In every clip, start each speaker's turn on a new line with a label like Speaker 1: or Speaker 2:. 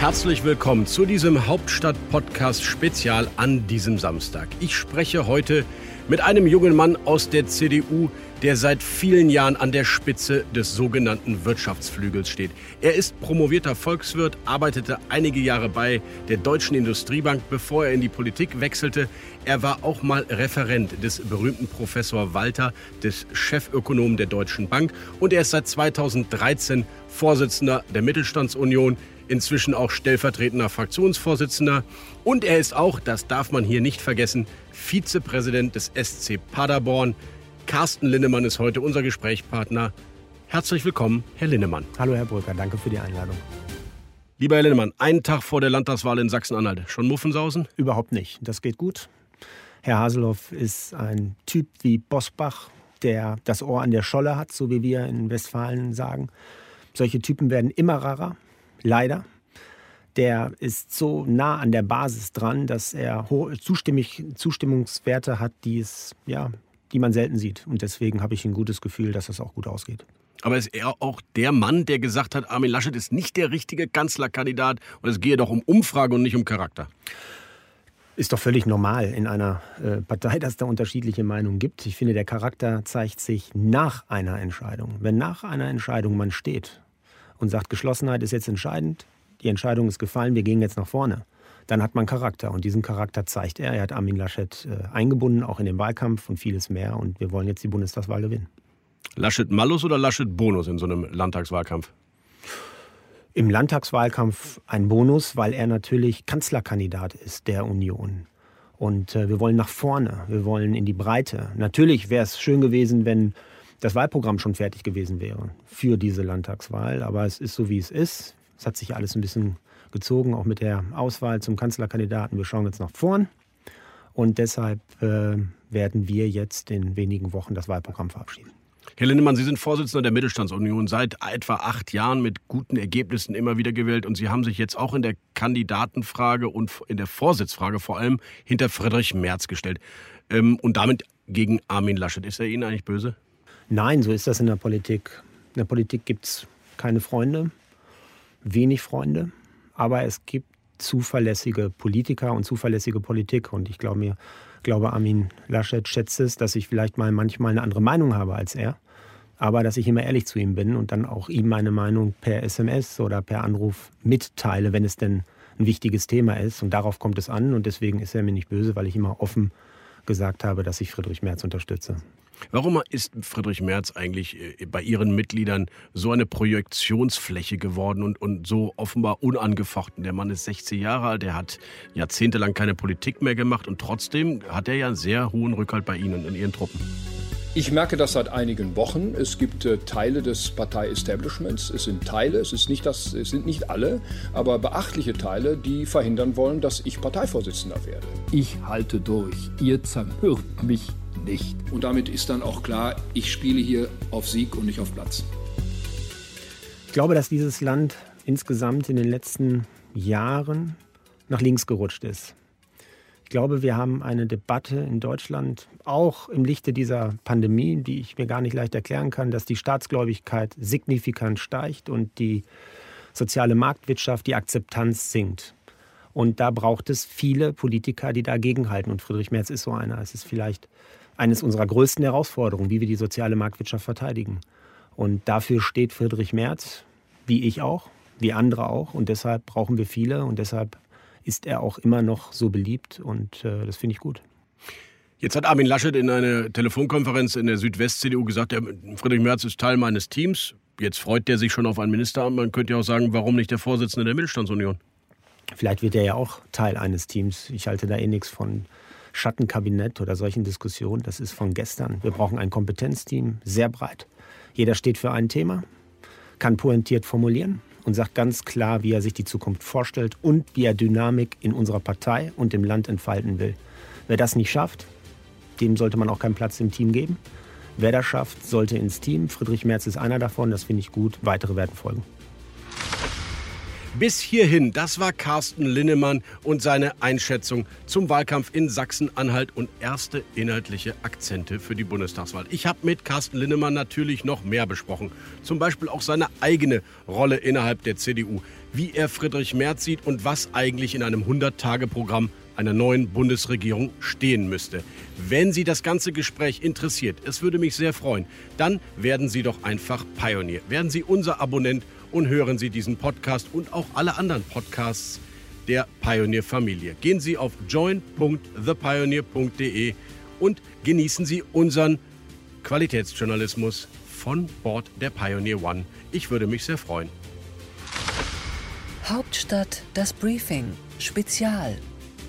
Speaker 1: Herzlich willkommen zu diesem Hauptstadt-Podcast Spezial an diesem Samstag. Ich spreche heute mit einem jungen Mann aus der CDU, der seit vielen Jahren an der Spitze des sogenannten Wirtschaftsflügels steht. Er ist promovierter Volkswirt, arbeitete einige Jahre bei der Deutschen Industriebank, bevor er in die Politik wechselte. Er war auch mal Referent des berühmten Professor Walter, des Chefökonomen der Deutschen Bank und er ist seit 2013 Vorsitzender der Mittelstandsunion, inzwischen auch stellvertretender Fraktionsvorsitzender. Und er ist auch, das darf man hier nicht vergessen, Vizepräsident des SC Paderborn. Carsten Linnemann ist heute unser Gesprächspartner. Herzlich willkommen, Herr Linnemann.
Speaker 2: Hallo, Herr Brücker, danke für die Einladung.
Speaker 1: Lieber Herr Linnemann, einen Tag vor der Landtagswahl in Sachsen-Anhalt. Schon Muffensausen?
Speaker 2: Überhaupt nicht. Das geht gut. Herr Haselhoff ist ein Typ wie Bosbach, der das Ohr an der Scholle hat, so wie wir in Westfalen sagen. Solche Typen werden immer rarer, leider. Der ist so nah an der Basis dran, dass er hohe Zustimmungswerte hat, die, es, ja, die man selten sieht. Und deswegen habe ich ein gutes Gefühl, dass das auch gut ausgeht.
Speaker 1: Aber ist er auch der Mann, der gesagt hat, Armin Laschet ist nicht der richtige Kanzlerkandidat und es gehe doch um Umfrage und nicht um Charakter?
Speaker 2: Ist doch völlig normal in einer äh, Partei, dass es da unterschiedliche Meinungen gibt. Ich finde, der Charakter zeigt sich nach einer Entscheidung. Wenn nach einer Entscheidung man steht und sagt, Geschlossenheit ist jetzt entscheidend, die Entscheidung ist gefallen, wir gehen jetzt nach vorne, dann hat man Charakter. Und diesen Charakter zeigt er. Er hat Armin Laschet äh, eingebunden, auch in den Wahlkampf und vieles mehr. Und wir wollen jetzt die Bundestagswahl gewinnen.
Speaker 1: Laschet Malus oder Laschet Bonus in so einem Landtagswahlkampf?
Speaker 2: Im Landtagswahlkampf ein Bonus, weil er natürlich Kanzlerkandidat ist der Union. Und äh, wir wollen nach vorne, wir wollen in die Breite. Natürlich wäre es schön gewesen, wenn das Wahlprogramm schon fertig gewesen wäre für diese Landtagswahl. Aber es ist so, wie es ist. Es hat sich alles ein bisschen gezogen, auch mit der Auswahl zum Kanzlerkandidaten. Wir schauen jetzt nach vorn. Und deshalb äh, werden wir jetzt in wenigen Wochen das Wahlprogramm verabschieden.
Speaker 1: Herr Lindemann, Sie sind Vorsitzender der Mittelstandsunion seit etwa acht Jahren mit guten Ergebnissen immer wieder gewählt. Und Sie haben sich jetzt auch in der Kandidatenfrage und in der Vorsitzfrage vor allem hinter Friedrich Merz gestellt. Ähm, und damit gegen Armin Laschet. Ist er Ihnen eigentlich böse?
Speaker 2: Nein, so ist das in der Politik. In der Politik gibt es keine Freunde, wenig Freunde. Aber es gibt zuverlässige Politiker und zuverlässige Politik. Und ich glaube mir, glaube Armin Laschet schätzt es, dass ich vielleicht mal manchmal eine andere Meinung habe als er. Aber dass ich immer ehrlich zu ihm bin und dann auch ihm meine Meinung per SMS oder per Anruf mitteile, wenn es denn ein wichtiges Thema ist. Und darauf kommt es an. Und deswegen ist er mir nicht böse, weil ich immer offen gesagt habe, dass ich Friedrich Merz unterstütze.
Speaker 1: Warum ist Friedrich Merz eigentlich äh, bei Ihren Mitgliedern so eine Projektionsfläche geworden und, und so offenbar unangefochten? Der Mann ist 60 Jahre alt, er hat jahrzehntelang keine Politik mehr gemacht und trotzdem hat er ja einen sehr hohen Rückhalt bei Ihnen und Ihren Truppen.
Speaker 3: Ich merke das seit einigen Wochen. Es gibt äh, Teile des Partei-Establishments. Es sind Teile, es, ist nicht das, es sind nicht alle, aber beachtliche Teile, die verhindern wollen, dass ich Parteivorsitzender werde.
Speaker 4: Ich halte durch. Ihr zermürbt mich nicht.
Speaker 3: Und damit ist dann auch klar, ich spiele hier auf Sieg und nicht auf Platz.
Speaker 2: Ich glaube, dass dieses Land insgesamt in den letzten Jahren nach links gerutscht ist. Ich glaube, wir haben eine Debatte in Deutschland, auch im Lichte dieser Pandemie, die ich mir gar nicht leicht erklären kann, dass die Staatsgläubigkeit signifikant steigt und die soziale Marktwirtschaft, die Akzeptanz sinkt. Und da braucht es viele Politiker, die dagegenhalten. Und Friedrich Merz ist so einer. Es ist vielleicht eines unserer größten Herausforderungen, wie wir die soziale Marktwirtschaft verteidigen. Und dafür steht Friedrich Merz, wie ich auch, wie andere auch. Und deshalb brauchen wir viele. Und deshalb ist er auch immer noch so beliebt und äh, das finde ich gut.
Speaker 1: Jetzt hat Armin Laschet in einer Telefonkonferenz in der Südwest-CDU gesagt, Friedrich Merz ist Teil meines Teams. Jetzt freut der sich schon auf ein Ministeramt. Man könnte ja auch sagen, warum nicht der Vorsitzende der Mittelstandsunion?
Speaker 2: Vielleicht wird er ja auch Teil eines Teams. Ich halte da eh nichts von Schattenkabinett oder solchen Diskussionen. Das ist von gestern. Wir brauchen ein Kompetenzteam, sehr breit. Jeder steht für ein Thema, kann pointiert formulieren und sagt ganz klar, wie er sich die Zukunft vorstellt und wie er Dynamik in unserer Partei und im Land entfalten will. Wer das nicht schafft, dem sollte man auch keinen Platz im Team geben. Wer das schafft, sollte ins Team. Friedrich Merz ist einer davon, das finde ich gut. Weitere werden folgen.
Speaker 1: Bis hierhin, das war Carsten Linnemann und seine Einschätzung zum Wahlkampf in Sachsen-Anhalt und erste inhaltliche Akzente für die Bundestagswahl. Ich habe mit Carsten Linnemann natürlich noch mehr besprochen. Zum Beispiel auch seine eigene Rolle innerhalb der CDU, wie er Friedrich Merz sieht und was eigentlich in einem 100-Tage-Programm einer neuen Bundesregierung stehen müsste. Wenn Sie das ganze Gespräch interessiert, es würde mich sehr freuen, dann werden Sie doch einfach Pionier. Werden Sie unser Abonnent und hören Sie diesen Podcast und auch alle anderen Podcasts der Pioneer Familie. Gehen Sie auf join.thepioneer.de und genießen Sie unseren Qualitätsjournalismus von Bord der Pioneer One. Ich würde mich sehr freuen.
Speaker 5: Hauptstadt das Briefing Spezial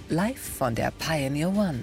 Speaker 5: live von der Pioneer One.